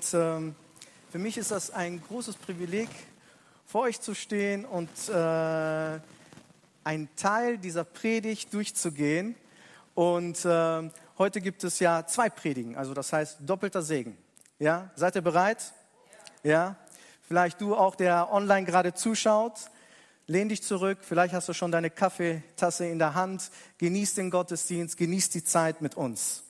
Und ähm, für mich ist das ein großes Privileg, vor euch zu stehen und äh, einen Teil dieser Predigt durchzugehen. Und äh, heute gibt es ja zwei Predigen, also das heißt doppelter Segen. Ja, seid ihr bereit? Ja. Vielleicht du auch, der online gerade zuschaut. Lehn dich zurück, vielleicht hast du schon deine Kaffeetasse in der Hand. Genieß den Gottesdienst, genieß die Zeit mit uns.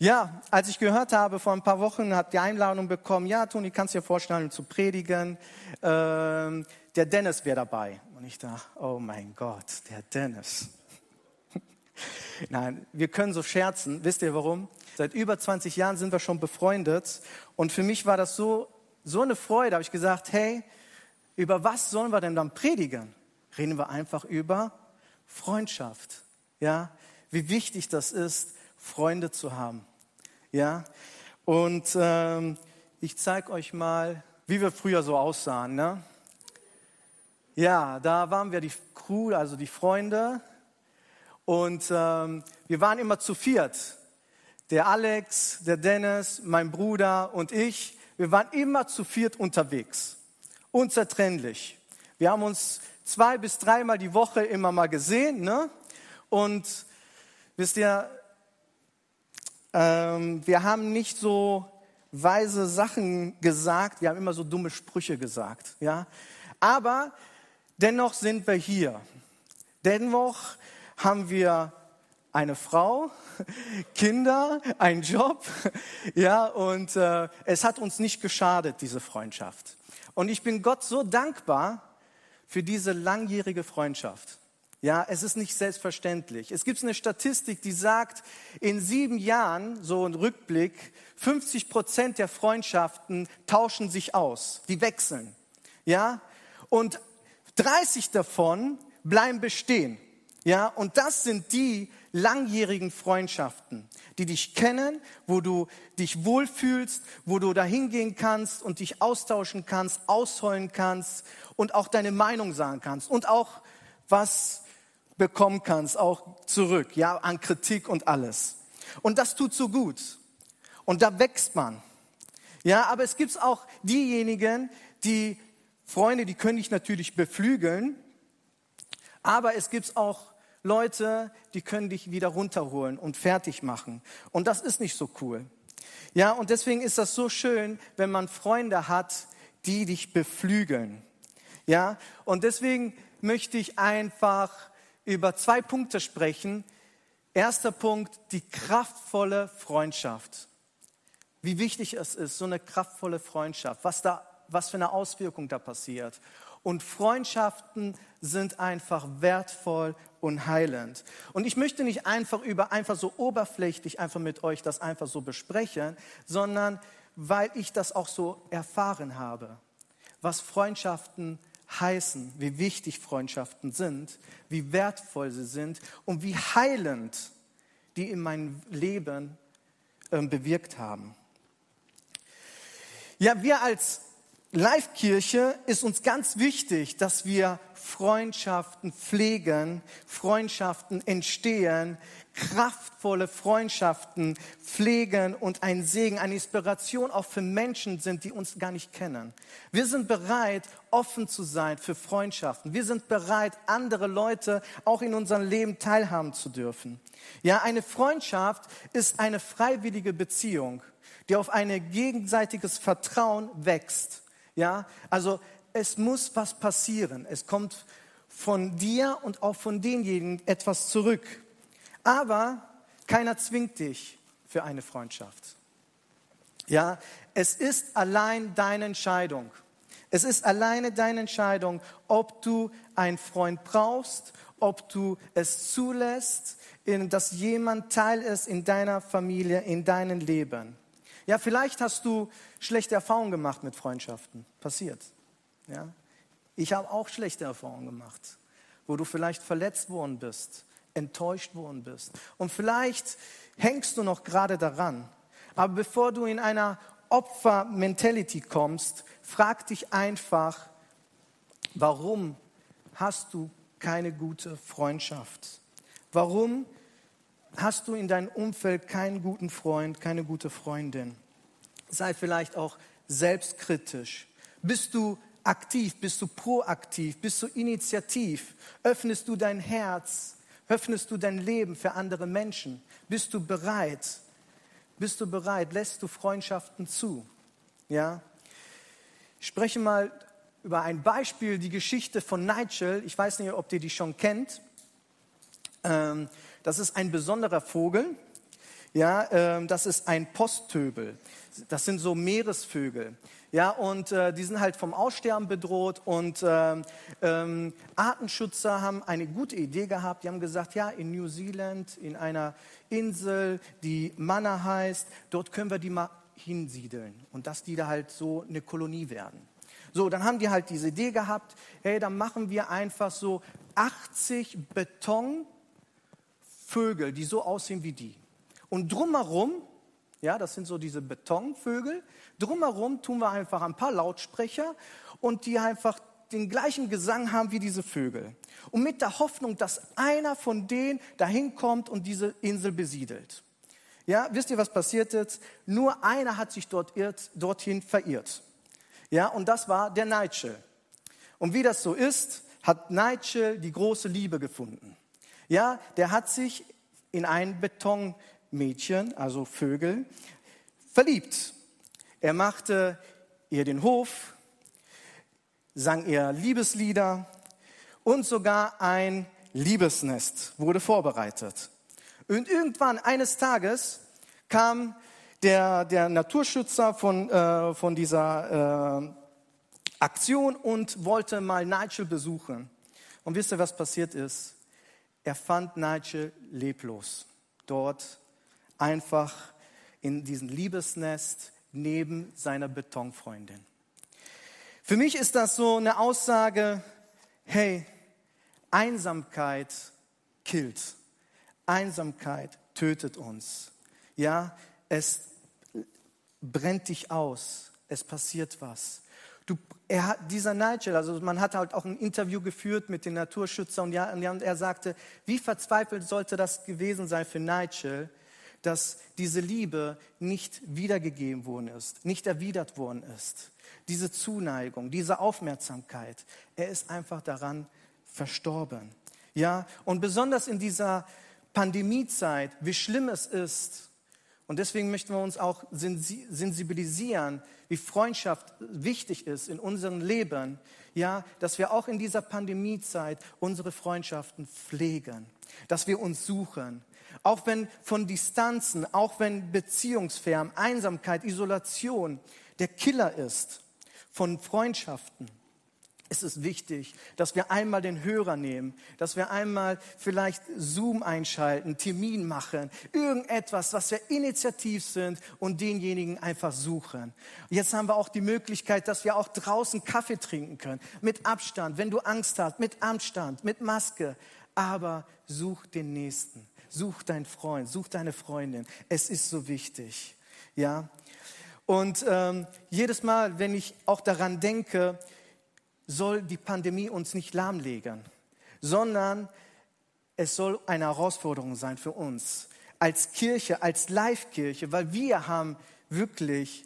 Ja, als ich gehört habe, vor ein paar Wochen hat die Einladung bekommen, ja, Toni, kannst dir vorstellen, zu predigen. Ähm, der Dennis wäre dabei. Und ich dachte, oh mein Gott, der Dennis. Nein, wir können so scherzen. Wisst ihr warum? Seit über 20 Jahren sind wir schon befreundet. Und für mich war das so, so eine Freude. Habe ich gesagt, hey, über was sollen wir denn dann predigen? Reden wir einfach über Freundschaft. Ja, wie wichtig das ist, Freunde zu haben. Ja, und ähm, ich zeige euch mal, wie wir früher so aussahen. Ne? Ja, da waren wir die Crew, also die Freunde. Und ähm, wir waren immer zu viert. Der Alex, der Dennis, mein Bruder und ich. Wir waren immer zu viert unterwegs. Unzertrennlich. Wir haben uns zwei bis dreimal die Woche immer mal gesehen. Ne? Und wisst ihr, ähm, wir haben nicht so weise Sachen gesagt, wir haben immer so dumme Sprüche gesagt, ja. Aber dennoch sind wir hier. Dennoch haben wir eine Frau, Kinder, einen Job, ja, und äh, es hat uns nicht geschadet, diese Freundschaft. Und ich bin Gott so dankbar für diese langjährige Freundschaft. Ja, es ist nicht selbstverständlich. Es gibt eine Statistik, die sagt, in sieben Jahren, so ein Rückblick, 50 Prozent der Freundschaften tauschen sich aus, die wechseln. Ja, und 30 davon bleiben bestehen. Ja, und das sind die langjährigen Freundschaften, die dich kennen, wo du dich wohlfühlst, wo du dahin gehen kannst und dich austauschen kannst, ausheulen kannst und auch deine Meinung sagen kannst und auch was bekommen kannst, auch zurück, ja, an Kritik und alles. Und das tut so gut. Und da wächst man. Ja, aber es gibt auch diejenigen, die Freunde, die können dich natürlich beflügeln, aber es gibt auch Leute, die können dich wieder runterholen und fertig machen. Und das ist nicht so cool. Ja, und deswegen ist das so schön, wenn man Freunde hat, die dich beflügeln. Ja, und deswegen möchte ich einfach über zwei Punkte sprechen. Erster Punkt, die kraftvolle Freundschaft. Wie wichtig es ist, so eine kraftvolle Freundschaft, was, da, was für eine Auswirkung da passiert. Und Freundschaften sind einfach wertvoll und heilend. Und ich möchte nicht einfach über, einfach so oberflächlich einfach mit euch das einfach so besprechen, sondern weil ich das auch so erfahren habe, was Freundschaften heißen, wie wichtig Freundschaften sind, wie wertvoll sie sind und wie heilend die in meinem Leben äh, bewirkt haben. Ja, wir als Live-Kirche ist uns ganz wichtig, dass wir Freundschaften pflegen, Freundschaften entstehen, kraftvolle Freundschaften pflegen und ein Segen, eine Inspiration auch für Menschen sind, die uns gar nicht kennen. Wir sind bereit, offen zu sein für Freundschaften. Wir sind bereit, andere Leute auch in unserem Leben teilhaben zu dürfen. Ja, eine Freundschaft ist eine freiwillige Beziehung, die auf ein gegenseitiges Vertrauen wächst. Ja, also es muss was passieren. Es kommt von dir und auch von denjenigen etwas zurück. Aber keiner zwingt dich für eine Freundschaft. Ja, es ist allein deine Entscheidung. Es ist alleine deine Entscheidung, ob du einen Freund brauchst, ob du es zulässt, dass jemand Teil ist in deiner Familie, in deinem Leben. Ja, vielleicht hast du schlechte Erfahrungen gemacht mit Freundschaften. Passiert. Ja? Ich habe auch schlechte Erfahrungen gemacht, wo du vielleicht verletzt worden bist, enttäuscht worden bist. Und vielleicht hängst du noch gerade daran. Aber bevor du in einer Opfer-Mentality kommst, frag dich einfach, warum hast du keine gute Freundschaft? Warum hast du in deinem Umfeld keinen guten Freund, keine gute Freundin? Sei vielleicht auch selbstkritisch. Bist du aktiv? Bist du proaktiv? Bist du initiativ? Öffnest du dein Herz? Öffnest du dein Leben für andere Menschen? Bist du bereit? Bist du bereit? Lässt du Freundschaften zu? Ja? Ich spreche mal über ein Beispiel, die Geschichte von Nigel. Ich weiß nicht, ob ihr die schon kennt. Ähm, das ist ein besonderer Vogel. Ja, ähm, das ist ein Posttöbel. Das sind so Meeresvögel. Ja, und äh, die sind halt vom Aussterben bedroht und ähm, ähm, Artenschützer haben eine gute Idee gehabt. Die haben gesagt, ja, in New Zealand, in einer Insel, die Manna heißt, dort können wir die mal hinsiedeln und dass die da halt so eine Kolonie werden. So, dann haben die halt diese Idee gehabt, hey, dann machen wir einfach so 80 Betonvögel, die so aussehen wie die. Und drumherum, ja, das sind so diese Betonvögel, drumherum tun wir einfach ein paar Lautsprecher und die einfach den gleichen Gesang haben wie diese Vögel. Und mit der Hoffnung, dass einer von denen dahin kommt und diese Insel besiedelt. Ja, wisst ihr, was passiert ist? Nur einer hat sich dort irrt, dorthin verirrt. Ja, und das war der Nigel. Und wie das so ist, hat Nigel die große Liebe gefunden. Ja, der hat sich in ein Betonmädchen, also Vögel, verliebt. Er machte ihr den Hof, sang ihr Liebeslieder und sogar ein Liebesnest wurde vorbereitet. Und irgendwann eines Tages kam der, der Naturschützer von, äh, von dieser äh, Aktion und wollte mal Nigel besuchen. Und wisst ihr, was passiert ist? Er fand Nigel leblos. Dort einfach in diesem Liebesnest neben seiner Betonfreundin. Für mich ist das so eine Aussage, hey, Einsamkeit killt. Einsamkeit tötet uns. Ja, es brennt dich aus, es passiert was. Du, er dieser Nigel, also man hat halt auch ein Interview geführt mit den Naturschützern und, ja, und er sagte, wie verzweifelt sollte das gewesen sein für Nigel, dass diese Liebe nicht wiedergegeben worden ist, nicht erwidert worden ist. Diese Zuneigung, diese Aufmerksamkeit, er ist einfach daran verstorben. Ja, und besonders in dieser Pandemiezeit, wie schlimm es ist, und deswegen möchten wir uns auch sensibilisieren, wie Freundschaft wichtig ist in unserem Leben. Ja, dass wir auch in dieser Pandemiezeit unsere Freundschaften pflegen, dass wir uns suchen. Auch wenn von Distanzen, auch wenn Beziehungsfern, Einsamkeit, Isolation der Killer ist von Freundschaften ist es wichtig, dass wir einmal den Hörer nehmen, dass wir einmal vielleicht Zoom einschalten, Termin machen, irgendetwas, was wir initiativ sind und denjenigen einfach suchen. Jetzt haben wir auch die Möglichkeit, dass wir auch draußen Kaffee trinken können, mit Abstand, wenn du Angst hast, mit Abstand, mit Maske, aber such den Nächsten, such deinen Freund, such deine Freundin. Es ist so wichtig, ja. Und ähm, jedes Mal, wenn ich auch daran denke, soll die Pandemie uns nicht lahmlegen, sondern es soll eine Herausforderung sein für uns als Kirche, als Live-Kirche, weil wir haben wirklich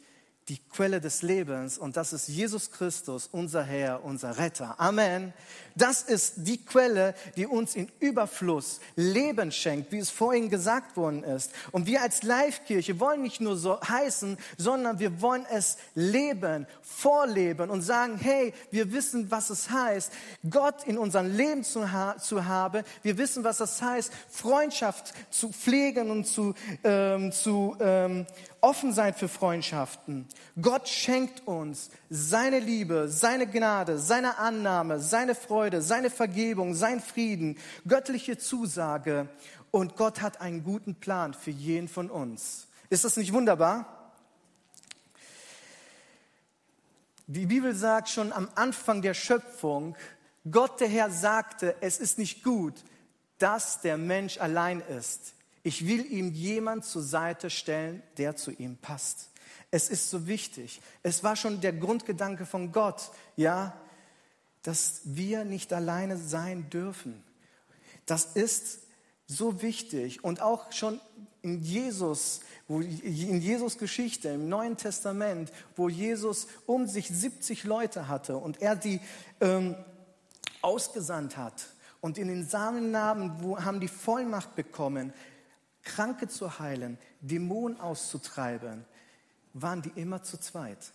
die Quelle des Lebens und das ist Jesus Christus, unser Herr, unser Retter. Amen. Das ist die Quelle, die uns in Überfluss Leben schenkt, wie es vorhin gesagt worden ist. Und wir als Live-Kirche wollen nicht nur so heißen, sondern wir wollen es leben, vorleben und sagen, hey, wir wissen, was es heißt, Gott in unserem Leben zu, ha zu haben. Wir wissen, was es heißt, Freundschaft zu pflegen und zu, ähm, zu ähm, offen sein für Freundschaften. Gott schenkt uns seine Liebe, seine Gnade, seine Annahme, seine Freude, seine Vergebung, sein Frieden, göttliche Zusage. Und Gott hat einen guten Plan für jeden von uns. Ist das nicht wunderbar? Die Bibel sagt schon am Anfang der Schöpfung, Gott der Herr sagte, es ist nicht gut, dass der Mensch allein ist. Ich will ihm jemand zur Seite stellen, der zu ihm passt. Es ist so wichtig. Es war schon der Grundgedanke von Gott, ja, dass wir nicht alleine sein dürfen. Das ist so wichtig und auch schon in Jesus, wo, in Jesus Geschichte im Neuen Testament, wo Jesus um sich 70 Leute hatte und er die ähm, ausgesandt hat und in den Samennamen haben die Vollmacht bekommen, Kranke zu heilen, Dämonen auszutreiben, waren die immer zu zweit.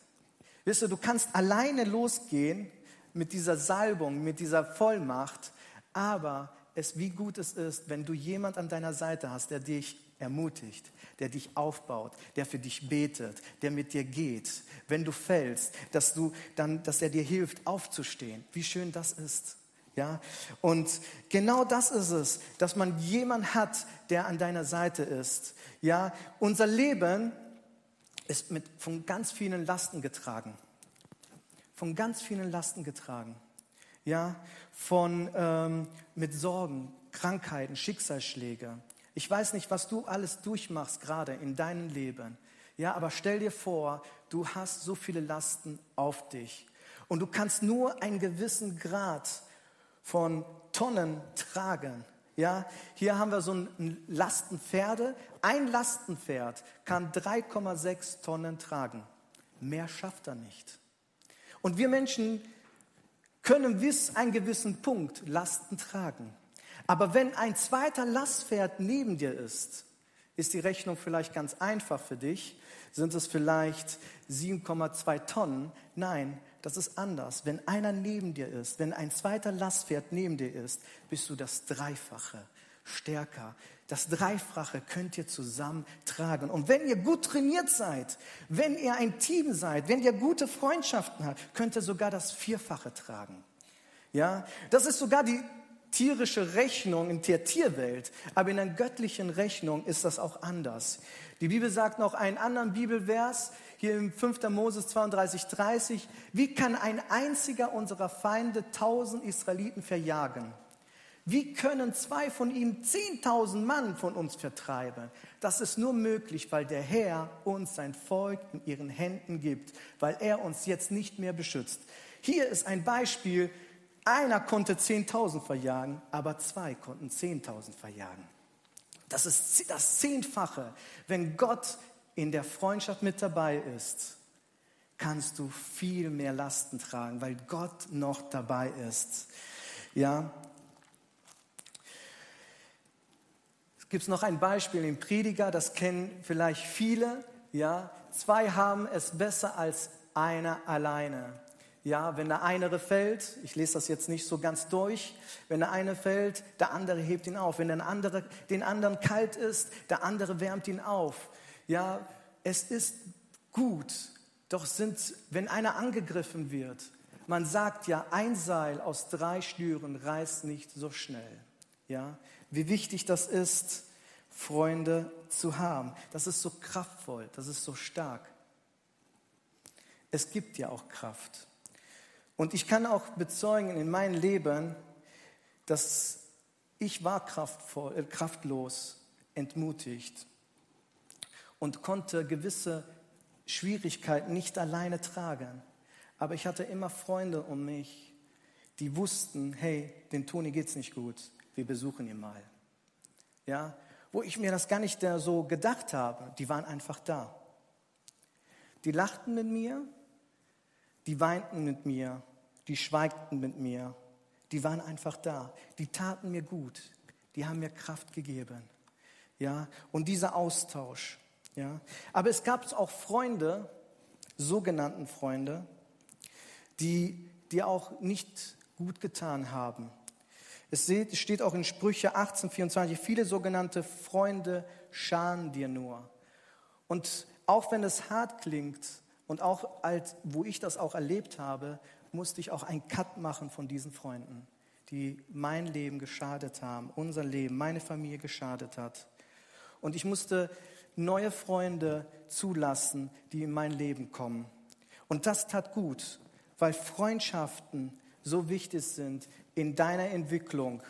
Wisst du, du kannst alleine losgehen mit dieser Salbung, mit dieser Vollmacht, aber es, wie gut es ist, wenn du jemand an deiner Seite hast, der dich ermutigt, der dich aufbaut, der für dich betet, der mit dir geht. Wenn du fällst, dass du dann, dass er dir hilft, aufzustehen. Wie schön das ist. Ja, und genau das ist es, dass man jemand hat, der an deiner Seite ist. Ja, unser Leben ist mit, von ganz vielen Lasten getragen. Von ganz vielen Lasten getragen. Ja, von, ähm, mit Sorgen, Krankheiten, Schicksalsschläge. Ich weiß nicht, was du alles durchmachst gerade in deinem Leben. Ja, aber stell dir vor, du hast so viele Lasten auf dich. Und du kannst nur einen gewissen Grad von Tonnen tragen. Ja, hier haben wir so ein Lastenpferde. Ein Lastenpferd kann 3,6 Tonnen tragen. Mehr schafft er nicht. Und wir Menschen können bis einen gewissen Punkt Lasten tragen. Aber wenn ein zweiter Lastpferd neben dir ist, ist die Rechnung vielleicht ganz einfach für dich. Sind es vielleicht 7,2 Tonnen? Nein, das ist anders. Wenn einer neben dir ist, wenn ein zweiter Lastpferd neben dir ist, bist du das Dreifache stärker. Das Dreifache könnt ihr zusammen tragen. Und wenn ihr gut trainiert seid, wenn ihr ein Team seid, wenn ihr gute Freundschaften habt, könnt ihr sogar das Vierfache tragen. Ja, das ist sogar die tierische Rechnung in der Tierwelt, aber in der göttlichen Rechnung ist das auch anders. Die Bibel sagt noch einen anderen Bibelvers, hier im 5. Moses 32, 30, wie kann ein einziger unserer Feinde tausend Israeliten verjagen? Wie können zwei von ihnen zehntausend Mann von uns vertreiben? Das ist nur möglich, weil der Herr uns sein Volk in ihren Händen gibt, weil er uns jetzt nicht mehr beschützt. Hier ist ein Beispiel, einer konnte zehntausend verjagen, aber zwei konnten zehntausend verjagen. Das ist das Zehnfache. Wenn Gott in der Freundschaft mit dabei ist, kannst du viel mehr Lasten tragen, weil Gott noch dabei ist. Ja, gibt es noch ein Beispiel im Prediger, das kennen vielleicht viele. Ja, zwei haben es besser als einer alleine. Ja, wenn der eine fällt, ich lese das jetzt nicht so ganz durch, wenn der eine fällt, der andere hebt ihn auf. Wenn der andere den anderen kalt ist, der andere wärmt ihn auf. Ja, es ist gut, doch sind, wenn einer angegriffen wird, man sagt ja, ein Seil aus drei Schnüren reißt nicht so schnell. Ja, wie wichtig das ist, Freunde zu haben. Das ist so kraftvoll, das ist so stark. Es gibt ja auch Kraft. Und ich kann auch bezeugen in meinem Leben, dass ich war kraftvoll, äh, kraftlos, entmutigt und konnte gewisse Schwierigkeiten nicht alleine tragen. Aber ich hatte immer Freunde um mich, die wussten, hey, den Toni geht's nicht gut, wir besuchen ihn mal. Ja, wo ich mir das gar nicht so gedacht habe, die waren einfach da. Die lachten mit mir, die weinten mit mir, die schweigten mit mir, die waren einfach da, die taten mir gut, die haben mir Kraft gegeben. Ja, und dieser Austausch, ja. Aber es gab auch Freunde, sogenannten Freunde, die, die auch nicht gut getan haben. Es steht auch in Sprüche 18, 24, viele sogenannte Freunde schaden dir nur. Und auch wenn es hart klingt und auch als, wo ich das auch erlebt habe, musste ich auch einen Cut machen von diesen Freunden, die mein Leben geschadet haben, unser Leben, meine Familie geschadet hat. Und ich musste neue Freunde zulassen, die in mein Leben kommen. Und das tat gut, weil Freundschaften so wichtig sind in deiner Entwicklung.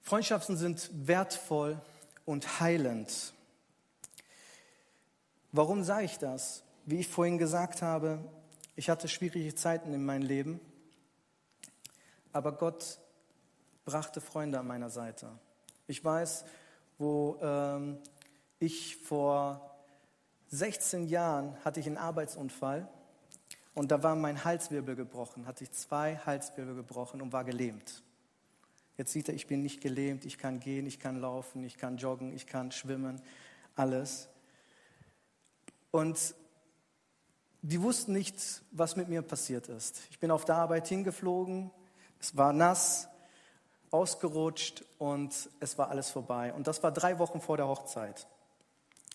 Freundschaften sind wertvoll und heilend. Warum sage ich das? Wie ich vorhin gesagt habe, ich hatte schwierige Zeiten in meinem Leben. aber Gott brachte Freunde an meiner Seite. Ich weiß, wo ähm, ich vor 16 Jahren hatte ich einen Arbeitsunfall und da war mein Halswirbel gebrochen, hatte ich zwei Halswirbel gebrochen und war gelähmt. Jetzt sieht er, ich bin nicht gelähmt, ich kann gehen, ich kann laufen, ich kann joggen, ich kann schwimmen, alles. Und die wussten nicht, was mit mir passiert ist. Ich bin auf der Arbeit hingeflogen, es war nass, ausgerutscht und es war alles vorbei. Und das war drei Wochen vor der Hochzeit.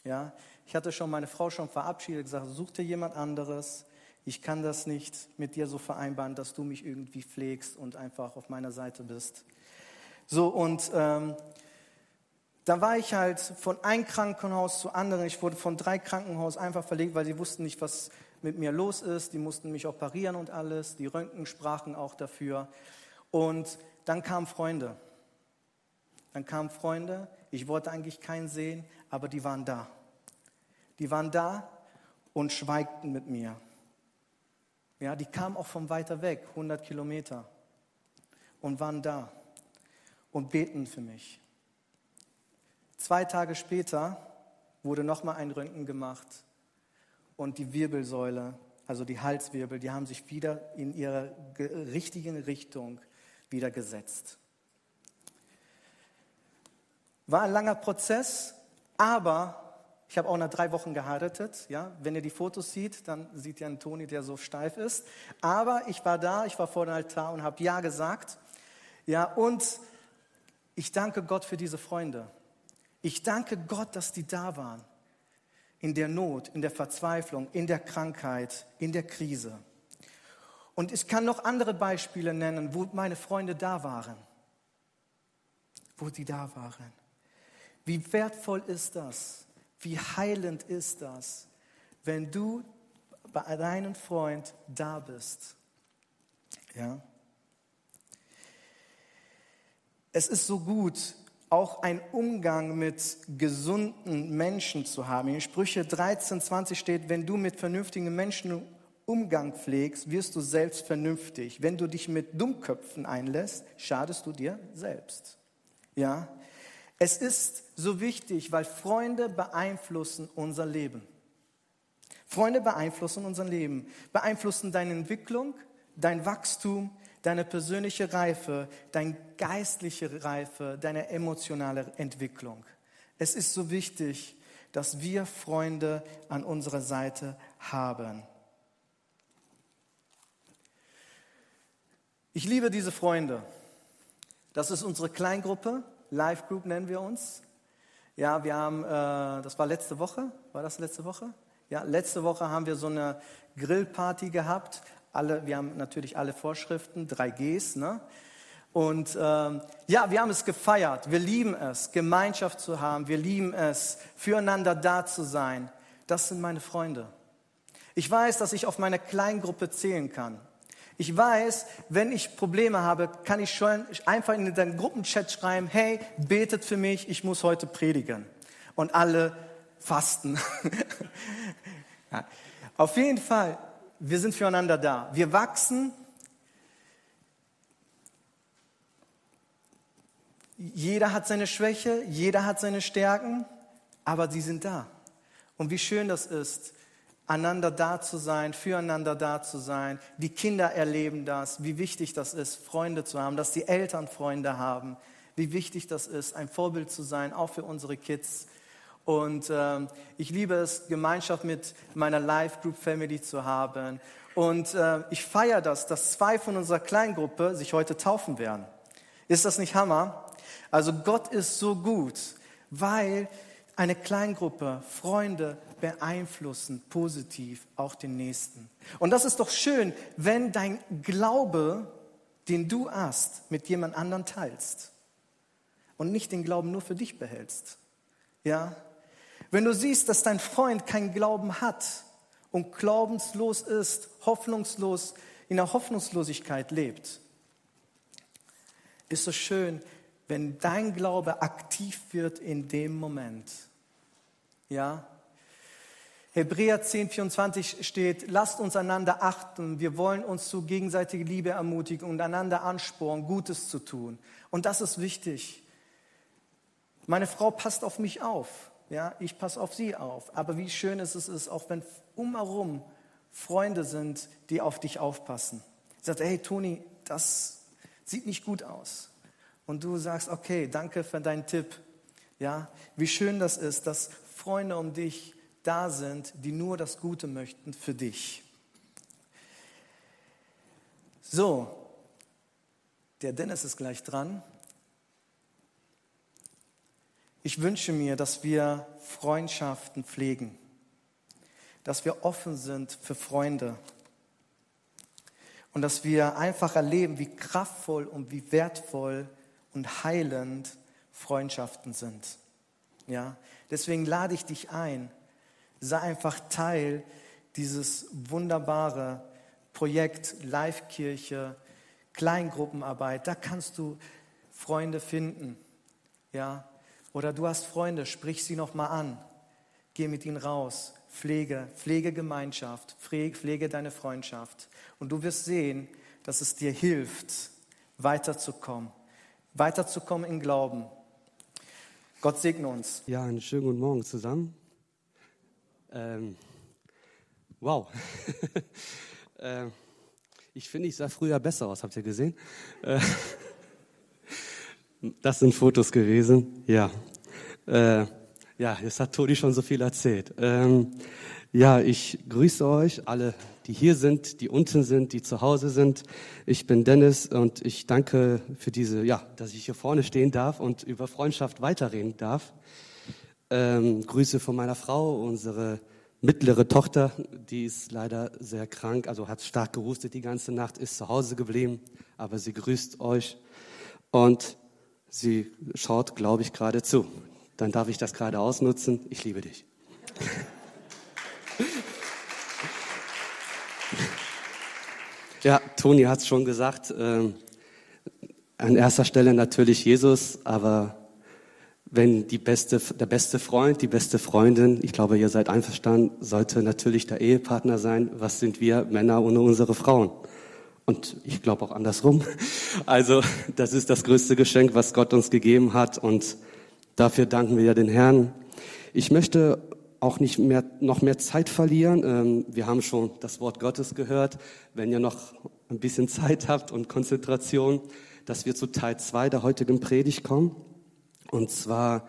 Ja, ich hatte schon meine Frau schon verabschiedet, gesagt, such dir jemand anderes. Ich kann das nicht mit dir so vereinbaren, dass du mich irgendwie pflegst und einfach auf meiner Seite bist. So, und ähm, dann war ich halt von einem Krankenhaus zu anderen. Ich wurde von drei Krankenhäusern einfach verlegt, weil sie wussten nicht, was mit mir los ist. Die mussten mich operieren und alles. Die Röntgen sprachen auch dafür. Und dann kamen Freunde. Dann kamen Freunde. Ich wollte eigentlich keinen sehen, aber die waren da. Die waren da und schweigten mit mir. Ja, die kamen auch von weiter weg, 100 Kilometer, und waren da und beten für mich. Zwei Tage später wurde nochmal ein Röntgen gemacht und die Wirbelsäule, also die Halswirbel, die haben sich wieder in ihrer richtigen Richtung wieder gesetzt. War ein langer Prozess, aber ich habe auch nach drei Wochen geheiratet. Ja? Wenn ihr die Fotos seht, dann sieht ihr einen Toni, der so steif ist. Aber ich war da, ich war vor dem Altar und habe Ja gesagt. Ja, und ich danke Gott für diese Freunde. Ich danke Gott, dass die da waren. In der Not, in der Verzweiflung, in der Krankheit, in der Krise. Und ich kann noch andere Beispiele nennen, wo meine Freunde da waren. Wo die da waren. Wie wertvoll ist das? Wie heilend ist das, wenn du bei deinem Freund da bist? Ja? Es ist so gut, auch einen Umgang mit gesunden Menschen zu haben. In Sprüche 13, 20 steht, wenn du mit vernünftigen Menschen Umgang pflegst, wirst du selbst vernünftig. Wenn du dich mit Dummköpfen einlässt, schadest du dir selbst. Ja? Es ist so wichtig, weil Freunde beeinflussen unser Leben. Freunde beeinflussen unser Leben, beeinflussen deine Entwicklung, dein Wachstum, deine persönliche Reife, deine geistliche Reife, deine emotionale Entwicklung. Es ist so wichtig, dass wir Freunde an unserer Seite haben. Ich liebe diese Freunde. Das ist unsere Kleingruppe, Live Group nennen wir uns. Ja, wir haben, äh, das war letzte Woche, war das letzte Woche? Ja, letzte Woche haben wir so eine Grillparty gehabt alle, wir haben natürlich alle Vorschriften, 3Gs, ne? Und ähm, ja, wir haben es gefeiert. Wir lieben es, Gemeinschaft zu haben. Wir lieben es, füreinander da zu sein. Das sind meine Freunde. Ich weiß, dass ich auf meine Kleingruppe zählen kann. Ich weiß, wenn ich Probleme habe, kann ich schon einfach in den Gruppenchat schreiben, hey, betet für mich, ich muss heute predigen. Und alle fasten. ja. Auf jeden Fall, wir sind füreinander da. Wir wachsen. Jeder hat seine Schwäche, jeder hat seine Stärken, aber sie sind da. Und wie schön das ist, einander da zu sein, füreinander da zu sein. Die Kinder erleben das, wie wichtig das ist, Freunde zu haben, dass die Eltern Freunde haben, wie wichtig das ist, ein Vorbild zu sein, auch für unsere Kids. Und ähm, ich liebe es, Gemeinschaft mit meiner Live Group Family zu haben. Und äh, ich feiere das, dass zwei von unserer Kleingruppe sich heute taufen werden. Ist das nicht Hammer? Also Gott ist so gut, weil eine Kleingruppe, Freunde beeinflussen positiv auch den Nächsten. Und das ist doch schön, wenn dein Glaube, den du hast, mit jemand anderen teilst und nicht den Glauben nur für dich behältst. Ja, wenn du siehst, dass dein Freund keinen Glauben hat und glaubenslos ist, hoffnungslos, in der Hoffnungslosigkeit lebt, ist so schön, wenn dein Glaube aktiv wird in dem Moment. Ja? Hebräer 10, 24 steht, lasst uns einander achten. Wir wollen uns zu gegenseitiger Liebe ermutigen und einander ansporen, Gutes zu tun. Und das ist wichtig. Meine Frau passt auf mich auf. Ja, ich passe auf sie auf. Aber wie schön ist es, auch wenn umherum Freunde sind, die auf dich aufpassen. Sagt, hey Toni, das sieht nicht gut aus. Und du sagst, okay, danke für deinen Tipp. Ja, wie schön das ist, dass Freunde um dich da sind, die nur das Gute möchten für dich. So, der Dennis ist gleich dran. Ich wünsche mir, dass wir Freundschaften pflegen, dass wir offen sind für Freunde und dass wir einfach erleben, wie kraftvoll und wie wertvoll und heilend Freundschaften sind. Ja, deswegen lade ich dich ein, sei einfach Teil dieses wunderbare Projekt Live-Kirche, Kleingruppenarbeit. Da kannst du Freunde finden. Ja, oder du hast Freunde, sprich sie noch mal an. Geh mit ihnen raus. Pflege, pflege Gemeinschaft, pflege deine Freundschaft. Und du wirst sehen, dass es dir hilft, weiterzukommen. Weiterzukommen im Glauben. Gott segne uns. Ja, einen schönen guten Morgen zusammen. Ähm, wow. äh, ich finde, ich sah früher besser aus, habt ihr gesehen? Äh, das sind Fotos gewesen, ja. Äh, ja, jetzt hat Toni schon so viel erzählt. Ähm, ja, ich grüße euch alle, die hier sind, die unten sind, die zu Hause sind. Ich bin Dennis und ich danke für diese, ja, dass ich hier vorne stehen darf und über Freundschaft weiterreden darf. Ähm, Grüße von meiner Frau, unsere mittlere Tochter, die ist leider sehr krank, also hat stark gehustet die ganze Nacht, ist zu Hause geblieben, aber sie grüßt euch und sie schaut, glaube ich, gerade zu. Dann darf ich das gerade ausnutzen. Ich liebe dich. Ja, Toni hat es schon gesagt. Äh, an erster Stelle natürlich Jesus, aber wenn die beste, der beste Freund, die beste Freundin, ich glaube, ihr seid einverstanden, sollte natürlich der Ehepartner sein. Was sind wir Männer ohne unsere Frauen? Und ich glaube auch andersrum. Also das ist das größte Geschenk, was Gott uns gegeben hat und dafür danken wir ja den Herrn. Ich möchte auch nicht mehr, noch mehr Zeit verlieren. Ähm, wir haben schon das Wort Gottes gehört. Wenn ihr noch ein bisschen Zeit habt und Konzentration, dass wir zu Teil zwei der heutigen Predigt kommen. Und zwar,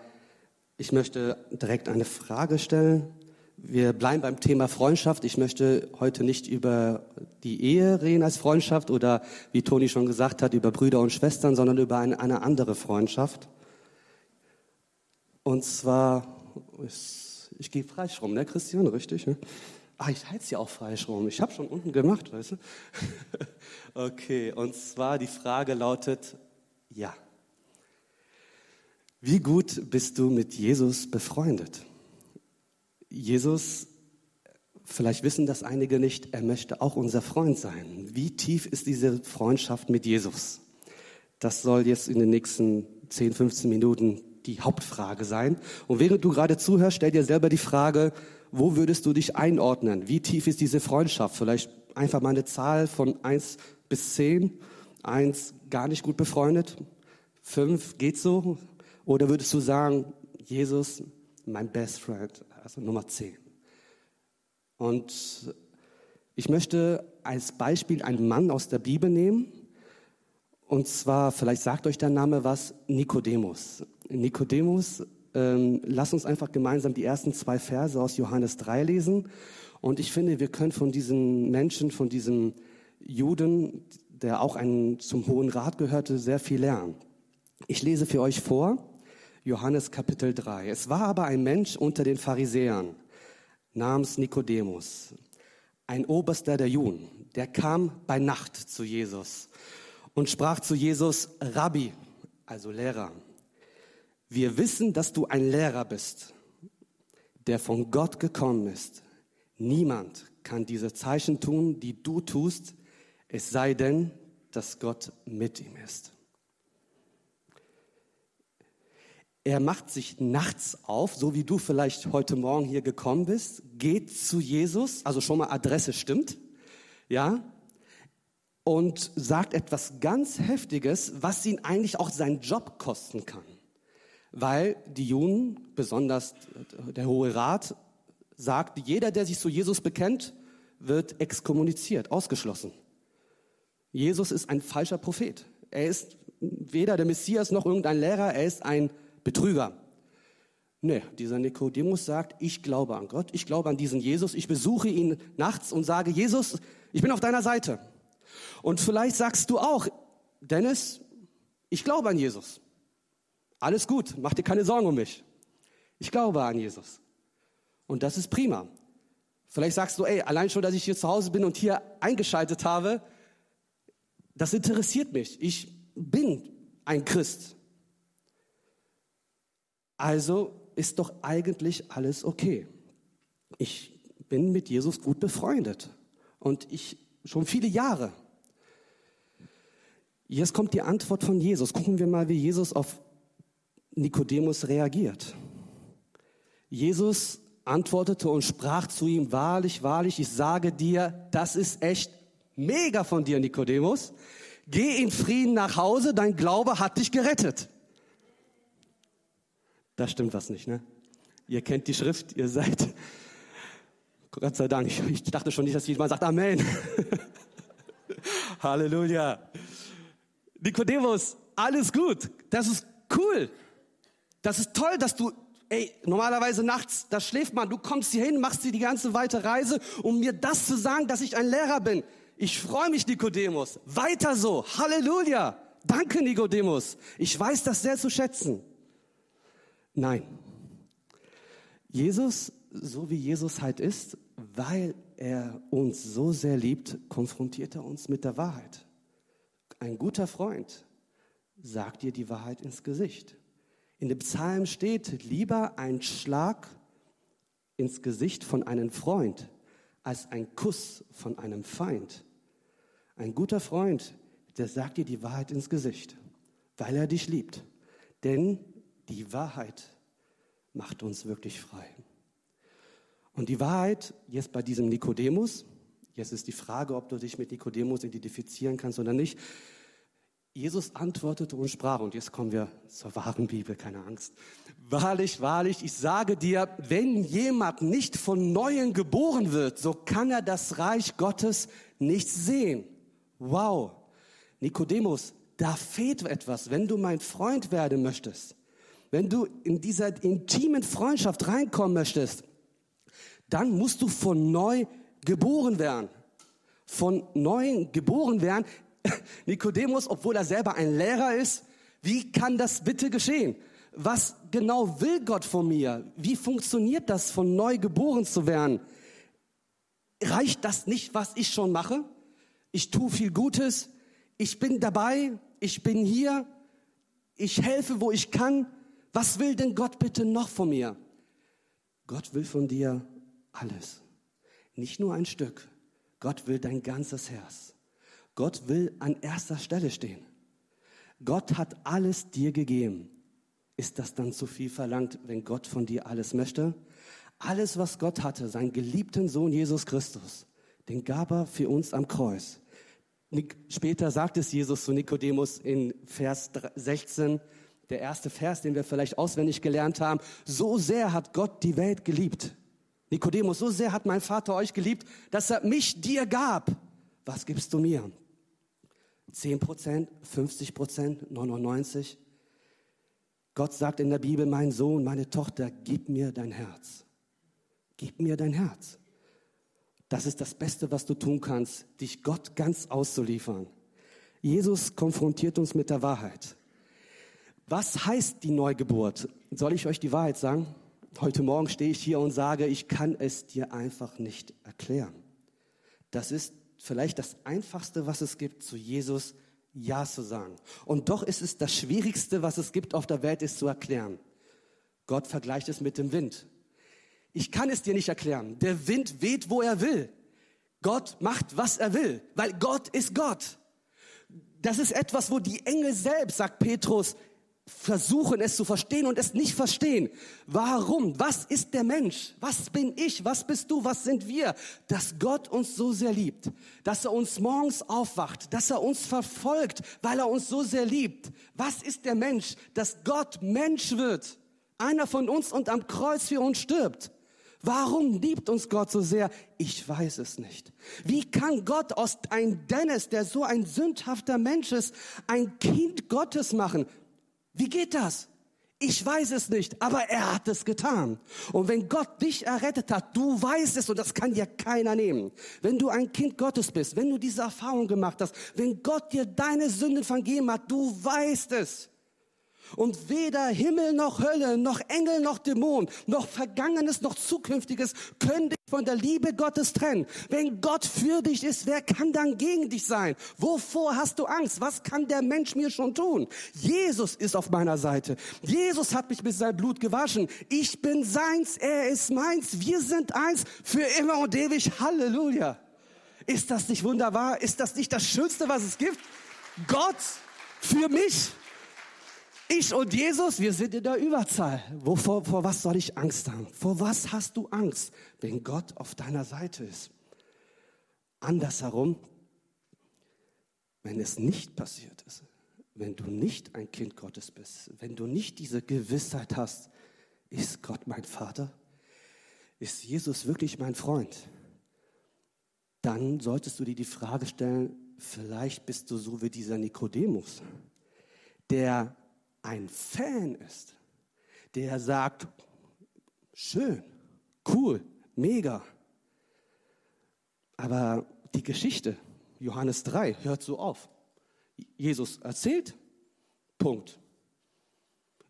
ich möchte direkt eine Frage stellen. Wir bleiben beim Thema Freundschaft. Ich möchte heute nicht über die Ehe reden als Freundschaft oder, wie Toni schon gesagt hat, über Brüder und Schwestern, sondern über eine, eine andere Freundschaft. Und zwar, ich gehe falsch rum, ne, Christian? Richtig? Ne? Ah, ich halte ja auch falsch rum. Ich habe schon unten gemacht, weißt du? okay, und zwar die Frage lautet, ja. Wie gut bist du mit Jesus befreundet? Jesus, vielleicht wissen das einige nicht, er möchte auch unser Freund sein. Wie tief ist diese Freundschaft mit Jesus? Das soll jetzt in den nächsten 10, 15 Minuten die Hauptfrage sein. Und während du gerade zuhörst, stell dir selber die Frage, wo würdest du dich einordnen? Wie tief ist diese Freundschaft? Vielleicht einfach mal eine Zahl von 1 bis 10. 1 gar nicht gut befreundet, 5 geht so, oder würdest du sagen, Jesus, mein Best Friend, also Nummer 10? Und ich möchte als Beispiel einen Mann aus der Bibel nehmen. Und zwar, vielleicht sagt euch der Name was, Nikodemus. Nikodemus, ähm, lass uns einfach gemeinsam die ersten zwei Verse aus Johannes 3 lesen. Und ich finde, wir können von diesem Menschen, von diesem Juden, der auch einen, zum Hohen Rat gehörte, sehr viel lernen. Ich lese für euch vor. Johannes Kapitel 3. Es war aber ein Mensch unter den Pharisäern namens Nikodemus, ein Oberster der Juden, der kam bei Nacht zu Jesus und sprach zu Jesus, Rabbi, also Lehrer, wir wissen, dass du ein Lehrer bist, der von Gott gekommen ist. Niemand kann diese Zeichen tun, die du tust, es sei denn, dass Gott mit ihm ist. Er macht sich nachts auf, so wie du vielleicht heute Morgen hier gekommen bist, geht zu Jesus, also schon mal Adresse stimmt, ja, und sagt etwas ganz Heftiges, was ihn eigentlich auch seinen Job kosten kann. Weil die Juden, besonders der Hohe Rat, sagt, jeder, der sich zu Jesus bekennt, wird exkommuniziert, ausgeschlossen. Jesus ist ein falscher Prophet. Er ist weder der Messias noch irgendein Lehrer, er ist ein Betrüger. Nee, dieser Nikodemus sagt, ich glaube an Gott, ich glaube an diesen Jesus, ich besuche ihn nachts und sage, Jesus, ich bin auf deiner Seite. Und vielleicht sagst du auch, Dennis, ich glaube an Jesus. Alles gut, mach dir keine Sorgen um mich. Ich glaube an Jesus. Und das ist prima. Vielleicht sagst du, ey, allein schon, dass ich hier zu Hause bin und hier eingeschaltet habe, das interessiert mich. Ich bin ein Christ. Also ist doch eigentlich alles okay. Ich bin mit Jesus gut befreundet und ich schon viele Jahre. Jetzt kommt die Antwort von Jesus. Gucken wir mal, wie Jesus auf Nikodemus reagiert. Jesus antwortete und sprach zu ihm, wahrlich, wahrlich, ich sage dir, das ist echt mega von dir, Nikodemus. Geh in Frieden nach Hause, dein Glaube hat dich gerettet. Da stimmt was nicht, ne? Ihr kennt die Schrift, ihr seid, Gott sei Dank, ich, dachte schon nicht, dass jemand sagt Amen. Halleluja. Nikodemus, alles gut, das ist cool. Das ist toll, dass du, ey, normalerweise nachts, da schläft man, du kommst hier hin, machst dir die ganze weite Reise, um mir das zu sagen, dass ich ein Lehrer bin. Ich freue mich, Nikodemus. Weiter so. Halleluja. Danke, Nikodemus. Ich weiß das sehr zu schätzen. Nein. Jesus, so wie Jesus halt ist, weil er uns so sehr liebt, konfrontiert er uns mit der Wahrheit. Ein guter Freund sagt dir die Wahrheit ins Gesicht. In dem Psalm steht, lieber ein Schlag ins Gesicht von einem Freund als ein Kuss von einem Feind. Ein guter Freund, der sagt dir die Wahrheit ins Gesicht, weil er dich liebt. Denn die Wahrheit macht uns wirklich frei. Und die Wahrheit, jetzt bei diesem Nikodemus, jetzt ist die Frage, ob du dich mit Nikodemus identifizieren kannst oder nicht. Jesus antwortete und sprach, und jetzt kommen wir zur wahren Bibel, keine Angst. Wahrlich, wahrlich, ich sage dir, wenn jemand nicht von Neuem geboren wird, so kann er das Reich Gottes nicht sehen. Wow. Nikodemus, da fehlt etwas, wenn du mein Freund werden möchtest. Wenn du in dieser intimen Freundschaft reinkommen möchtest, dann musst du von neu geboren werden. Von neu geboren werden. Nikodemus, obwohl er selber ein Lehrer ist, wie kann das bitte geschehen? Was genau will Gott von mir? Wie funktioniert das, von neu geboren zu werden? Reicht das nicht, was ich schon mache? ich tue viel Gutes, ich bin dabei, ich bin hier, ich helfe, wo ich kann. Was will denn Gott bitte noch von mir? Gott will von dir alles, nicht nur ein Stück. Gott will dein ganzes Herz. Gott will an erster Stelle stehen. Gott hat alles dir gegeben. Ist das dann zu viel verlangt, wenn Gott von dir alles möchte? Alles, was Gott hatte, seinen geliebten Sohn Jesus Christus, den gab er für uns am Kreuz. Später sagt es Jesus zu Nikodemus in Vers 16, der erste Vers, den wir vielleicht auswendig gelernt haben. So sehr hat Gott die Welt geliebt. Nikodemus, so sehr hat mein Vater euch geliebt, dass er mich dir gab. Was gibst du mir? 10 Prozent, 50 Prozent, 99? Gott sagt in der Bibel, mein Sohn, meine Tochter, gib mir dein Herz. Gib mir dein Herz. Das ist das Beste, was du tun kannst, dich Gott ganz auszuliefern. Jesus konfrontiert uns mit der Wahrheit. Was heißt die Neugeburt? Soll ich euch die Wahrheit sagen? Heute Morgen stehe ich hier und sage, ich kann es dir einfach nicht erklären. Das ist vielleicht das Einfachste, was es gibt, zu Jesus Ja zu sagen. Und doch ist es das Schwierigste, was es gibt auf der Welt, ist zu erklären. Gott vergleicht es mit dem Wind. Ich kann es dir nicht erklären. Der Wind weht, wo er will. Gott macht, was er will, weil Gott ist Gott. Das ist etwas, wo die Engel selbst, sagt Petrus, versuchen es zu verstehen und es nicht verstehen. Warum? Was ist der Mensch? Was bin ich? Was bist du? Was sind wir? Dass Gott uns so sehr liebt, dass er uns morgens aufwacht, dass er uns verfolgt, weil er uns so sehr liebt. Was ist der Mensch? Dass Gott Mensch wird, einer von uns und am Kreuz für uns stirbt. Warum liebt uns Gott so sehr? Ich weiß es nicht. Wie kann Gott aus ein Dennis, der so ein sündhafter Mensch ist, ein Kind Gottes machen? Wie geht das? Ich weiß es nicht, aber er hat es getan. Und wenn Gott dich errettet hat, du weißt es und das kann dir keiner nehmen. Wenn du ein Kind Gottes bist, wenn du diese Erfahrung gemacht hast, wenn Gott dir deine Sünden vergeben hat, du weißt es. Und weder Himmel noch Hölle, noch Engel noch Dämon, noch Vergangenes noch Zukünftiges können dich von der Liebe Gottes trennen. Wenn Gott für dich ist, wer kann dann gegen dich sein? Wovor hast du Angst? Was kann der Mensch mir schon tun? Jesus ist auf meiner Seite. Jesus hat mich mit seinem Blut gewaschen. Ich bin seins, er ist meins. Wir sind eins für immer und ewig. Halleluja. Ist das nicht wunderbar? Ist das nicht das Schönste, was es gibt? Gott für mich. Ich und Jesus, wir sind in der Überzahl. Wovor, vor was soll ich Angst haben? Vor was hast du Angst, wenn Gott auf deiner Seite ist? Andersherum, wenn es nicht passiert ist, wenn du nicht ein Kind Gottes bist, wenn du nicht diese Gewissheit hast, ist Gott mein Vater? Ist Jesus wirklich mein Freund? Dann solltest du dir die Frage stellen, vielleicht bist du so wie dieser Nikodemus, der ein Fan ist, der sagt, schön, cool, mega. Aber die Geschichte, Johannes 3, hört so auf. Jesus erzählt, Punkt.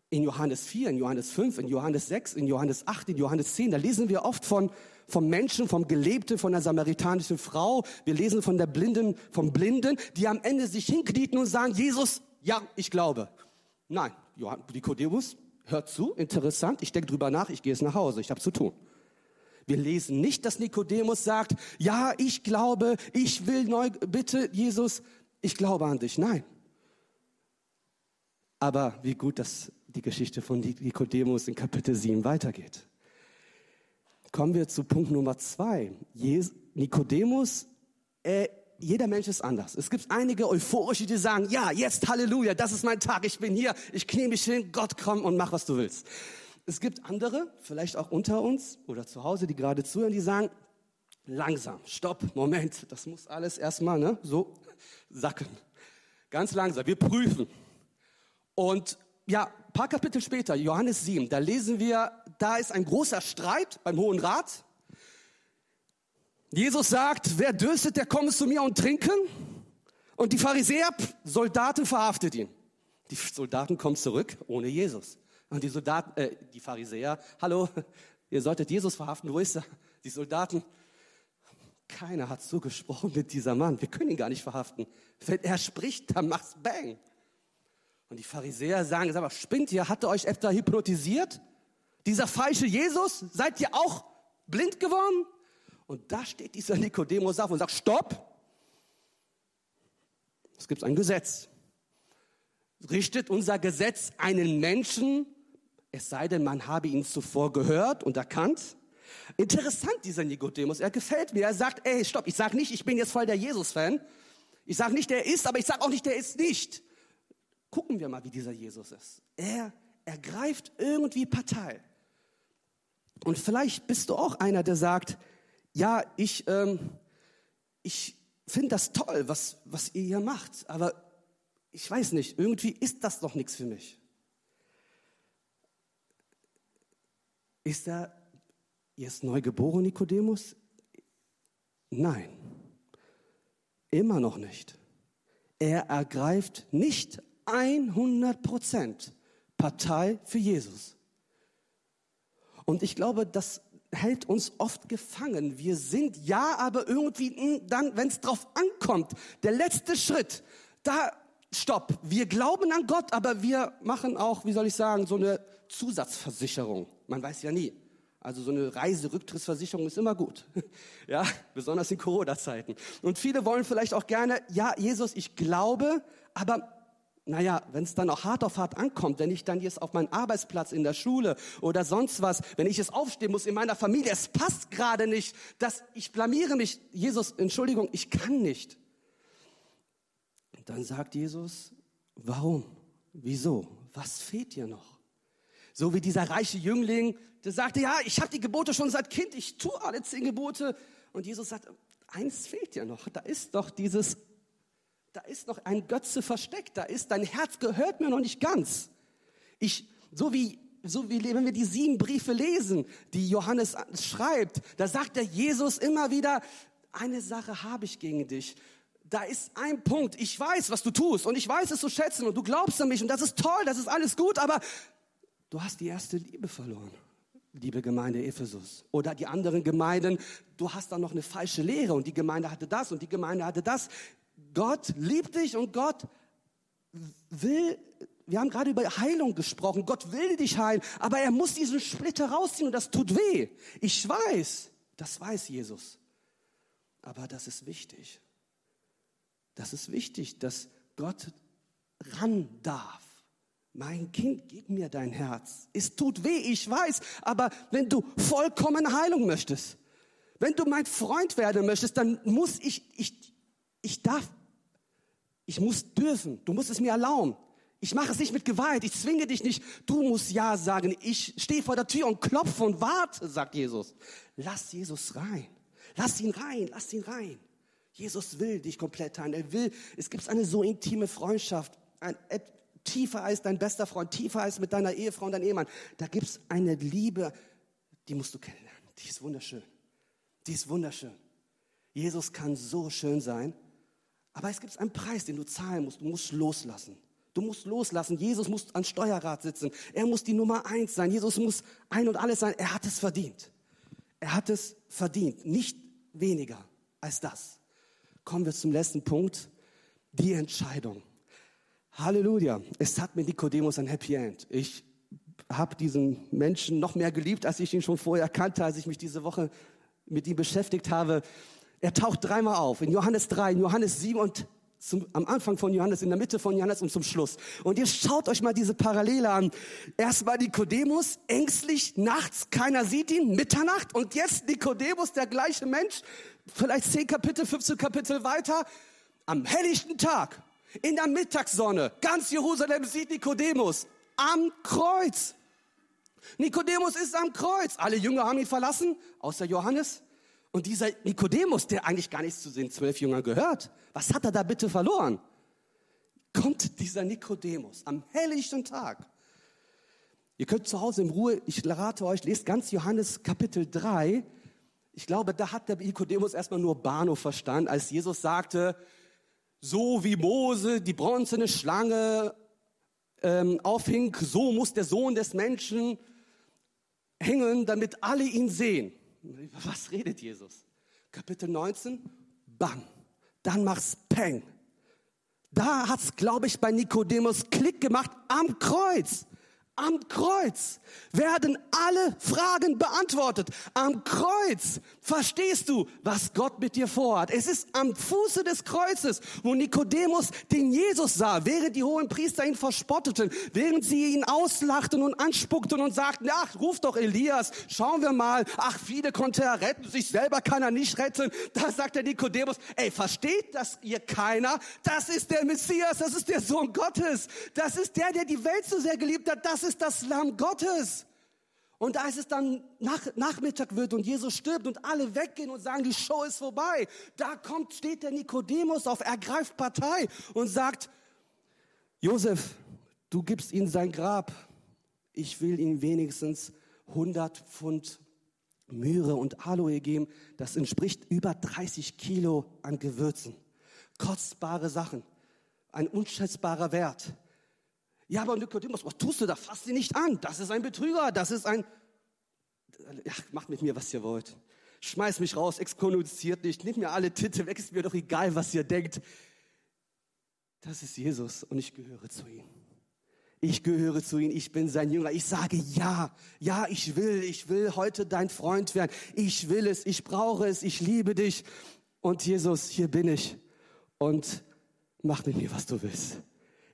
In Johannes 4, in Johannes 5, in Johannes 6, in Johannes 8, in Johannes 10, da lesen wir oft von, vom Menschen, vom Gelebten, von der samaritanischen Frau. Wir lesen von der Blinden, vom Blinden, die am Ende sich hinknieten und sagen, Jesus, ja, ich glaube. Nein, Johann, Nikodemus, hört zu, interessant, ich denke drüber nach, ich gehe jetzt nach Hause, ich habe zu tun. Wir lesen nicht, dass Nikodemus sagt, ja, ich glaube, ich will neu, bitte, Jesus, ich glaube an dich. Nein. Aber wie gut, dass die Geschichte von Nikodemus in Kapitel 7 weitergeht. Kommen wir zu Punkt Nummer zwei. Nikodemus, er jeder Mensch ist anders. Es gibt einige euphorische, die sagen, ja, jetzt Halleluja, das ist mein Tag, ich bin hier, ich knie mich hin, Gott komm und mach, was du willst. Es gibt andere, vielleicht auch unter uns oder zu Hause, die gerade zuhören, die sagen, langsam, stopp, Moment, das muss alles erstmal ne, so sacken. Ganz langsam, wir prüfen. Und ja, paar Kapitel später, Johannes 7, da lesen wir, da ist ein großer Streit beim Hohen Rat Jesus sagt, wer dürstet, der komme zu mir und trinken. Und die Pharisäer, Soldaten verhaftet ihn. Die Soldaten kommen zurück ohne Jesus. Und die Soldaten, äh, die Pharisäer, hallo, ihr solltet Jesus verhaften, wo ist er? Die Soldaten, keiner hat so gesprochen mit dieser Mann. Wir können ihn gar nicht verhaften. Wenn er spricht, dann macht's Bang. Und die Pharisäer sagen, sag mal, spinnt ihr? Hat er euch etwa hypnotisiert? Dieser falsche Jesus? Seid ihr auch blind geworden? Und da steht dieser Nikodemus auf und sagt, stopp! Es gibt ein Gesetz. Richtet unser Gesetz einen Menschen, es sei denn, man habe ihn zuvor gehört und erkannt? Interessant, dieser Nikodemus. Er gefällt mir. Er sagt, ey, stopp, ich sag nicht, ich bin jetzt voll der Jesus-Fan. Ich sag nicht, der ist, aber ich sag auch nicht, der ist nicht. Gucken wir mal, wie dieser Jesus ist. Er ergreift irgendwie Partei. Und vielleicht bist du auch einer, der sagt, ja, ich, ähm, ich finde das toll, was, was ihr hier macht, aber ich weiß nicht, irgendwie ist das doch nichts für mich. Ist er jetzt neu geboren, Nikodemus? Nein, immer noch nicht. Er ergreift nicht 100 Prozent Partei für Jesus. Und ich glaube, dass hält uns oft gefangen. Wir sind ja, aber irgendwie hm, dann, wenn es drauf ankommt, der letzte Schritt, da stopp. Wir glauben an Gott, aber wir machen auch, wie soll ich sagen, so eine Zusatzversicherung. Man weiß ja nie. Also so eine Reiserücktrittsversicherung ist immer gut. Ja, besonders in Corona-Zeiten. Und viele wollen vielleicht auch gerne, ja, Jesus, ich glaube, aber naja, wenn es dann auch hart auf hart ankommt, wenn ich dann jetzt auf meinen Arbeitsplatz in der Schule oder sonst was, wenn ich jetzt aufstehen muss in meiner Familie, es passt gerade nicht, dass ich blamiere mich. Jesus, Entschuldigung, ich kann nicht. Dann sagt Jesus, warum? Wieso? Was fehlt dir noch? So wie dieser reiche Jüngling, der sagte, ja, ich habe die Gebote schon seit Kind, ich tue alle zehn Gebote. Und Jesus sagt, eins fehlt dir noch. Da ist doch dieses da ist noch ein Götze versteckt, da ist, dein Herz gehört mir noch nicht ganz. Ich, so wie, so wie, wenn wir die sieben Briefe lesen, die Johannes schreibt, da sagt der Jesus immer wieder, eine Sache habe ich gegen dich. Da ist ein Punkt. Ich weiß, was du tust und ich weiß es zu schätzen und du glaubst an mich und das ist toll, das ist alles gut, aber du hast die erste Liebe verloren liebe Gemeinde Ephesus. Oder die anderen Gemeinden, du hast da noch eine falsche Lehre und die Gemeinde hatte das und die Gemeinde hatte das. Gott liebt dich und Gott will, wir haben gerade über Heilung gesprochen, Gott will dich heilen, aber er muss diesen Splitter rausziehen und das tut weh. Ich weiß, das weiß Jesus. Aber das ist wichtig. Das ist wichtig, dass Gott ran darf. Mein Kind, gib mir dein Herz. Es tut weh, ich weiß, aber wenn du vollkommen Heilung möchtest, wenn du mein Freund werden möchtest, dann muss ich, ich, ich darf, ich muss dürfen, du musst es mir erlauben. Ich mache es nicht mit Gewalt, ich zwinge dich nicht. Du musst Ja sagen. Ich stehe vor der Tür und klopfe und warte, sagt Jesus. Lass Jesus rein. Lass ihn rein, lass ihn rein. Jesus will dich komplett heilen. Er will, es gibt eine so intime Freundschaft, ein, tiefer als dein bester Freund, tiefer als mit deiner Ehefrau und deinem Ehemann. Da gibt es eine Liebe, die musst du kennenlernen. Die ist wunderschön. Die ist wunderschön. Jesus kann so schön sein. Aber es gibt einen Preis, den du zahlen musst. Du musst loslassen. Du musst loslassen. Jesus muss an Steuerrad sitzen. Er muss die Nummer eins sein. Jesus muss ein und alles sein. Er hat es verdient. Er hat es verdient. Nicht weniger als das. Kommen wir zum letzten Punkt. Die Entscheidung. Halleluja. Es hat mit Nikodemus ein Happy End. Ich habe diesen Menschen noch mehr geliebt, als ich ihn schon vorher kannte, als ich mich diese Woche mit ihm beschäftigt habe. Er taucht dreimal auf. In Johannes 3, in Johannes 7 und zum, am Anfang von Johannes, in der Mitte von Johannes und zum Schluss. Und ihr schaut euch mal diese Parallele an. Erst war Nikodemus ängstlich, nachts, keiner sieht ihn, Mitternacht. Und jetzt Nikodemus, der gleiche Mensch, vielleicht 10 Kapitel, 15 Kapitel weiter, am helllichten Tag, in der Mittagssonne, ganz Jerusalem sieht Nikodemus am Kreuz. Nikodemus ist am Kreuz. Alle Jünger haben ihn verlassen, außer Johannes. Und dieser Nikodemus, der eigentlich gar nichts zu den zwölf Jüngern gehört, was hat er da bitte verloren? Kommt dieser Nikodemus am helllichten Tag. Ihr könnt zu Hause in Ruhe, ich rate euch, lest ganz Johannes Kapitel 3. Ich glaube, da hat der Nikodemus erstmal nur Bahnhof verstanden, als Jesus sagte, so wie Mose die bronzene Schlange ähm, aufhing, so muss der Sohn des Menschen hängen, damit alle ihn sehen. Was redet Jesus? Kapitel 19, bam, dann mach's Peng. Da hat's, glaube ich, bei Nikodemus Klick gemacht am Kreuz. Am Kreuz werden alle Fragen beantwortet. Am Kreuz verstehst du, was Gott mit dir vorhat. Es ist am Fuße des Kreuzes, wo Nikodemus den Jesus sah, während die hohen Priester ihn verspotteten, während sie ihn auslachten und anspuckten und sagten, ach, ruf doch Elias, schauen wir mal. Ach, viele konnte er retten, sich selber kann er nicht retten. Da sagt der Nikodemus, ey, versteht das ihr keiner? Das ist der Messias, das ist der Sohn Gottes. Das ist der, der die Welt so sehr geliebt hat. Das ist das Lamm Gottes. Und als es dann nach, Nachmittag wird und Jesus stirbt und alle weggehen und sagen, die Show ist vorbei, da kommt, steht der Nikodemus auf, ergreift Partei und sagt, Josef, du gibst ihm sein Grab. Ich will ihm wenigstens 100 Pfund Mühre und Aloe geben. Das entspricht über 30 Kilo an Gewürzen. Kostbare Sachen. Ein unschätzbarer Wert. Ja, aber Nikodemus, was tust du da? Fass sie nicht an. Das ist ein Betrüger. Das ist ein... Ja, macht mit mir, was ihr wollt. Schmeiß mich raus, exkommuniziert nicht. Nehmt mir alle Titel weg. Ist mir doch egal, was ihr denkt. Das ist Jesus und ich gehöre zu ihm. Ich gehöre zu ihm, ich bin sein Jünger. Ich sage ja, ja, ich will, ich will heute dein Freund werden. Ich will es, ich brauche es, ich liebe dich. Und Jesus, hier bin ich. Und mach mit mir, was du willst.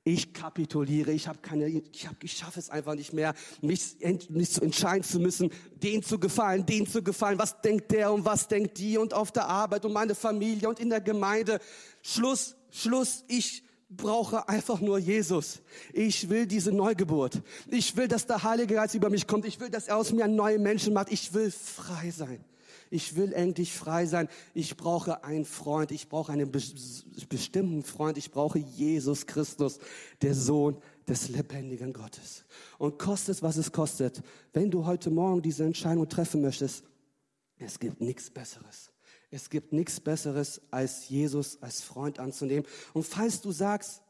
Ich kapituliere, ich habe keine, ich, hab, ich schaffe es einfach nicht mehr, mich, mich zu entscheiden zu müssen, den zu gefallen, den zu gefallen. Was denkt der und was denkt die und auf der Arbeit und meine Familie und in der Gemeinde. Schluss, Schluss. Ich brauche einfach nur Jesus. Ich will diese Neugeburt. Ich will, dass der Heilige Geist über mich kommt. Ich will, dass er aus mir einen neuen Menschen macht. Ich will frei sein. Ich will endlich frei sein. Ich brauche einen Freund. Ich brauche einen bestimmten Freund. Ich brauche Jesus Christus, der Sohn des lebendigen Gottes. Und kostet, was es kostet, wenn du heute Morgen diese Entscheidung treffen möchtest, es gibt nichts Besseres. Es gibt nichts Besseres, als Jesus als Freund anzunehmen. Und falls du sagst,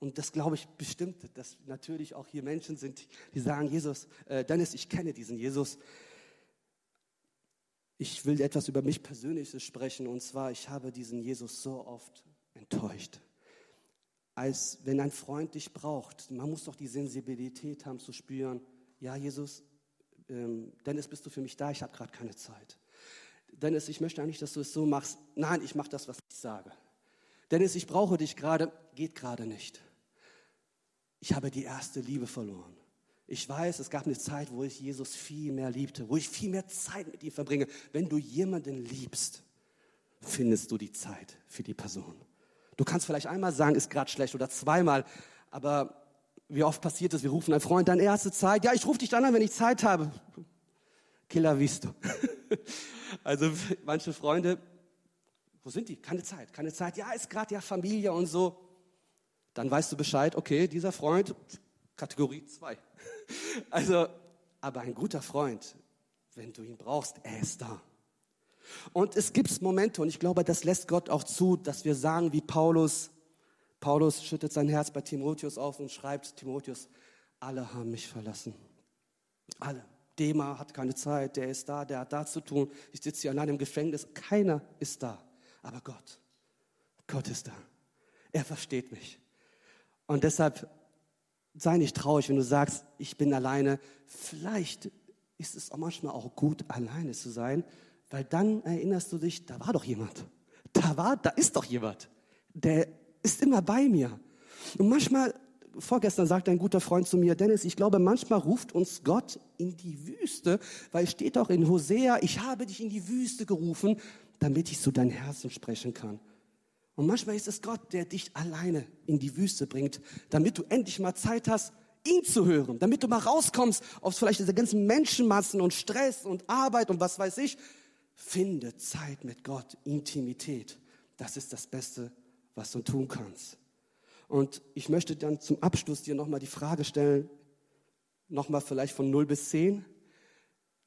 und das glaube ich bestimmt, dass natürlich auch hier Menschen sind, die sagen, Jesus, äh, Dennis, ich kenne diesen Jesus. Ich will etwas über mich Persönliches sprechen, und zwar, ich habe diesen Jesus so oft enttäuscht. Als wenn ein Freund dich braucht, man muss doch die Sensibilität haben zu spüren, ja, Jesus, ähm, Dennis, bist du für mich da? Ich habe gerade keine Zeit. Dennis, ich möchte eigentlich, dass du es so machst. Nein, ich mache das, was ich sage. Dennis, ich brauche dich gerade. Geht gerade nicht. Ich habe die erste Liebe verloren. Ich weiß, es gab eine Zeit, wo ich Jesus viel mehr liebte, wo ich viel mehr Zeit mit ihm verbringe. Wenn du jemanden liebst, findest du die Zeit für die Person. Du kannst vielleicht einmal sagen, ist gerade schlecht oder zweimal, aber wie oft passiert es, wir rufen einen Freund an, erste Zeit, ja, ich rufe dich dann an, wenn ich Zeit habe. Killer visto. Also manche Freunde, wo sind die? Keine Zeit, keine Zeit. Ja, ist gerade ja Familie und so. Dann weißt du Bescheid, okay, dieser Freund, Kategorie 2. Also, aber ein guter Freund, wenn du ihn brauchst, er ist da. Und es gibt Momente, und ich glaube, das lässt Gott auch zu, dass wir sagen, wie Paulus, Paulus schüttet sein Herz bei Timotheus auf und schreibt, Timotheus, alle haben mich verlassen. Alle. Dema hat keine Zeit, der ist da, der hat da zu tun. Ich sitze hier allein im Gefängnis, keiner ist da. Aber Gott, Gott ist da. Er versteht mich. Und deshalb sei nicht traurig, wenn du sagst, ich bin alleine. Vielleicht ist es auch manchmal auch gut, alleine zu sein, weil dann erinnerst du dich, da war doch jemand. Da war, da ist doch jemand. Der ist immer bei mir. Und manchmal vorgestern sagte ein guter Freund zu mir, Dennis, ich glaube, manchmal ruft uns Gott in die Wüste, weil es steht doch in Hosea, ich habe dich in die Wüste gerufen, damit ich zu deinem Herzen sprechen kann. Und manchmal ist es Gott, der dich alleine in die Wüste bringt, damit du endlich mal Zeit hast, ihn zu hören, damit du mal rauskommst aus vielleicht diese ganzen Menschenmassen und Stress und Arbeit und was weiß ich. Finde Zeit mit Gott, Intimität. Das ist das Beste, was du tun kannst. Und ich möchte dann zum Abschluss dir nochmal die Frage stellen, nochmal vielleicht von 0 bis 10.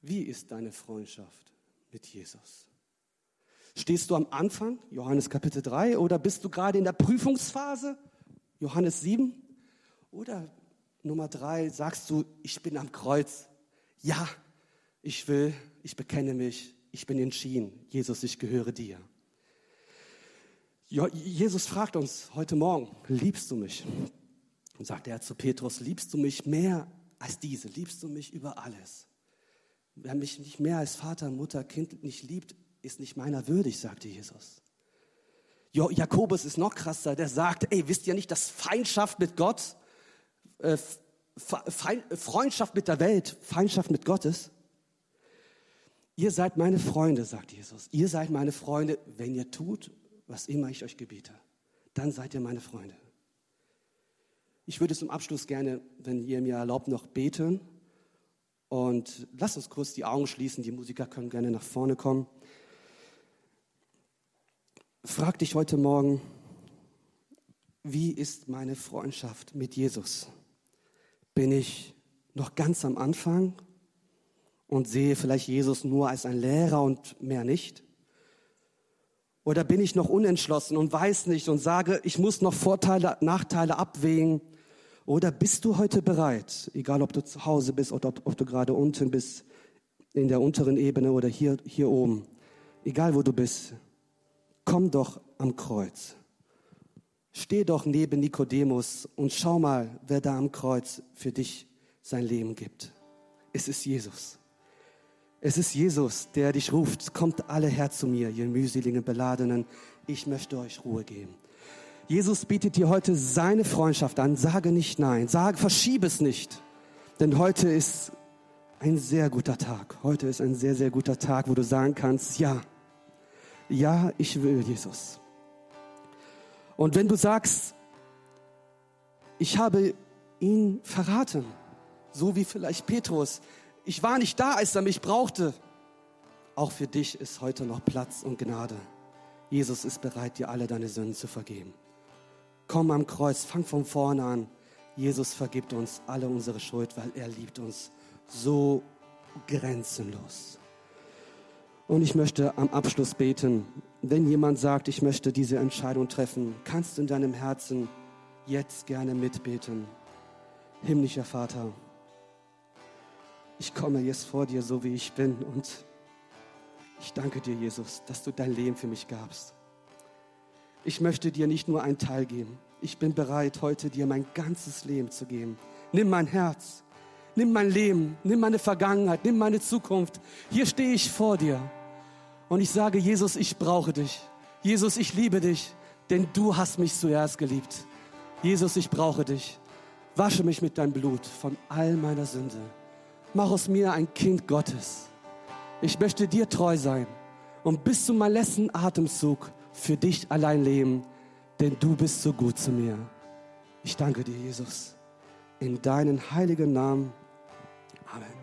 Wie ist deine Freundschaft mit Jesus? Stehst du am Anfang, Johannes Kapitel 3, oder bist du gerade in der Prüfungsphase, Johannes 7? Oder Nummer 3, sagst du, ich bin am Kreuz. Ja, ich will, ich bekenne mich, ich bin entschieden. Jesus, ich gehöre dir. Jesus fragt uns heute Morgen, liebst du mich? Und sagt er zu Petrus, liebst du mich mehr als diese? Liebst du mich über alles? Wer mich nicht mehr als Vater, Mutter, Kind nicht liebt, ist nicht meiner würdig, sagte Jesus. Jo, Jakobus ist noch krasser, der sagt, ey, wisst ihr nicht, dass Feindschaft mit Gott, äh, Feind, Freundschaft mit der Welt, Feindschaft mit Gott ist? Ihr seid meine Freunde, sagt Jesus. Ihr seid meine Freunde, wenn ihr tut, was immer ich euch gebiete. Dann seid ihr meine Freunde. Ich würde zum Abschluss gerne, wenn ihr mir erlaubt, noch beten. Und lasst uns kurz die Augen schließen. Die Musiker können gerne nach vorne kommen. Frag dich heute Morgen, wie ist meine Freundschaft mit Jesus? Bin ich noch ganz am Anfang und sehe vielleicht Jesus nur als ein Lehrer und mehr nicht? Oder bin ich noch unentschlossen und weiß nicht und sage, ich muss noch Vorteile, Nachteile abwägen? Oder bist du heute bereit, egal ob du zu Hause bist oder ob, du gerade unten bist, in der unteren Ebene oder hier, hier oben, egal wo du bist, komm doch am Kreuz. Steh doch neben Nikodemus und schau mal, wer da am Kreuz für dich sein Leben gibt. Es ist Jesus. Es ist Jesus, der dich ruft. Kommt alle her zu mir, ihr mühseligen Beladenen. Ich möchte euch Ruhe geben. Jesus bietet dir heute seine Freundschaft an. Sage nicht nein. Sage, verschiebe es nicht. Denn heute ist ein sehr guter Tag. Heute ist ein sehr, sehr guter Tag, wo du sagen kannst, ja, ja, ich will Jesus. Und wenn du sagst, ich habe ihn verraten, so wie vielleicht Petrus, ich war nicht da, als er mich brauchte, auch für dich ist heute noch Platz und Gnade. Jesus ist bereit, dir alle deine Sünden zu vergeben. Komm am Kreuz, fang von vorne an. Jesus vergibt uns alle unsere Schuld, weil er liebt uns so grenzenlos. Und ich möchte am Abschluss beten, wenn jemand sagt, ich möchte diese Entscheidung treffen, kannst du in deinem Herzen jetzt gerne mitbeten. Himmlischer Vater, ich komme jetzt vor dir, so wie ich bin und ich danke dir, Jesus, dass du dein Leben für mich gabst. Ich möchte dir nicht nur einen Teil geben. Ich bin bereit, heute dir mein ganzes Leben zu geben. Nimm mein Herz, nimm mein Leben, nimm meine Vergangenheit, nimm meine Zukunft. Hier stehe ich vor dir. Und ich sage, Jesus, ich brauche dich. Jesus, ich liebe dich, denn du hast mich zuerst geliebt. Jesus, ich brauche dich. Wasche mich mit deinem Blut von all meiner Sünde. Mach aus mir ein Kind Gottes. Ich möchte dir treu sein und bis zu meinem letzten Atemzug für dich allein leben, denn du bist so gut zu mir. Ich danke dir, Jesus. In deinen heiligen Namen. Amen.